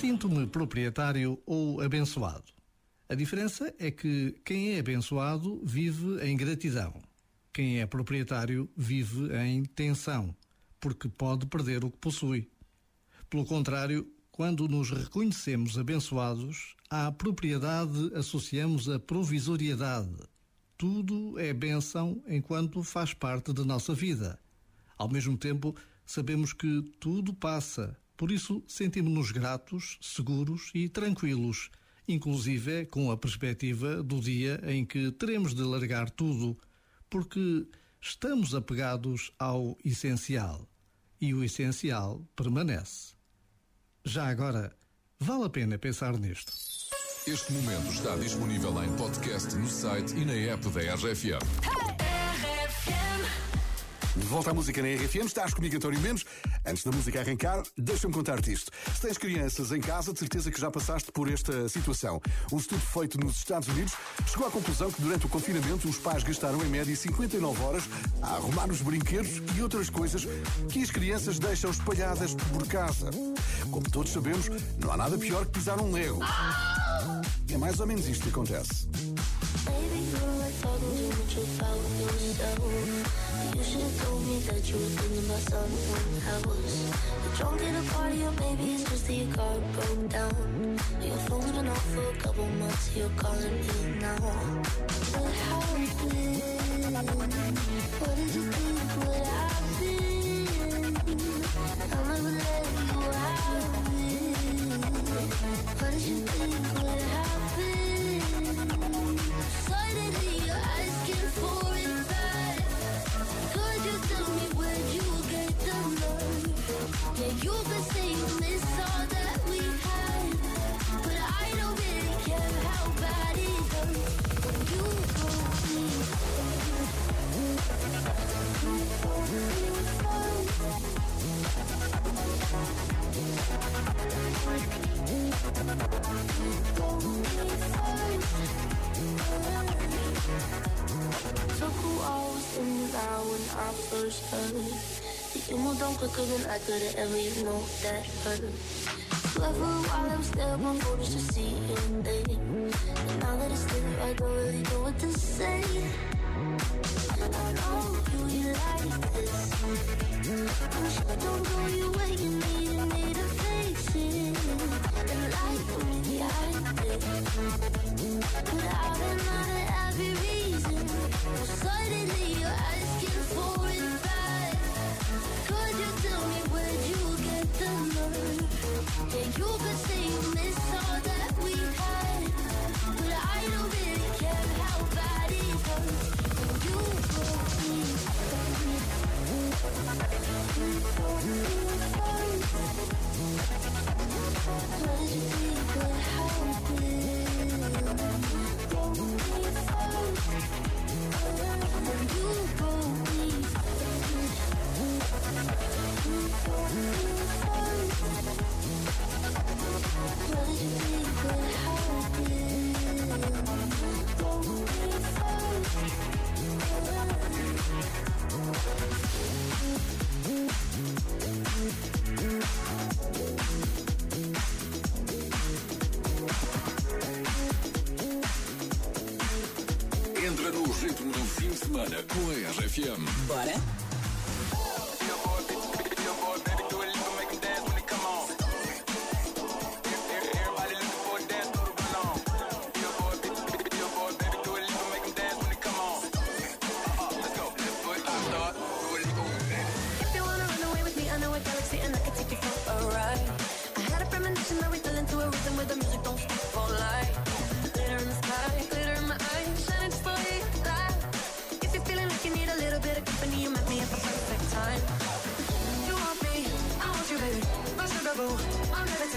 Sinto-me proprietário ou abençoado. A diferença é que quem é abençoado vive em gratidão. Quem é proprietário vive em tensão, porque pode perder o que possui. Pelo contrário, quando nos reconhecemos abençoados, à propriedade associamos a provisoriedade. Tudo é bênção enquanto faz parte da nossa vida. Ao mesmo tempo, sabemos que tudo passa, por isso sentimos-nos gratos, seguros e tranquilos, inclusive com a perspectiva do dia em que teremos de largar tudo, porque estamos apegados ao essencial e o essencial permanece. Já agora, vale a pena pensar nisto. Este momento está disponível em podcast no site e na app da RFM. De volta à música na RFM, estás comigo, António Mendes. Antes da música arrancar, deixa-me contar-te isto. Se tens crianças em casa, de certeza que já passaste por esta situação. Um estudo feito nos Estados Unidos chegou à conclusão que durante o confinamento os pais gastaram em média 59 horas a arrumar os brinquedos e outras coisas que as crianças deixam espalhadas por casa. Como todos sabemos, não há nada pior que pisar um lego. É mais ou menos isto que acontece. Took who I was thinking about when I first heard it. You moved on quicker than I could have ever, you know that hurt. A while I was there on photos to see your name. And now that it's there, I don't really know what to say. I know you, like this. I'm sure don't go your way, you need, you need to face it. And like me, I did. But I've been out you hold me. Entra no ritmo do fim de semana com a RFM. Bora? If you wanna run away with me, I know a galaxy and I can take you for a ride. I had a premonition that we fell into a rhythm where the music don't stop all night.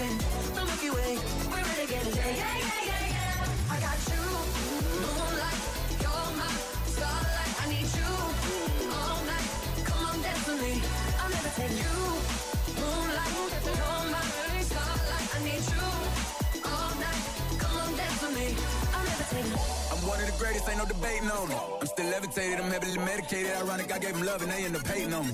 The Milky Way, we're. Yeah, yeah, yeah, yeah, yeah. I got you, moonlight, you're my starlight. I need you all night. Come on, dance with me. I'll never take you. One of the greatest, ain't no debating on it. I'm still levitated, I'm heavily medicated. Ironic, I gave them love and they end up hating on me.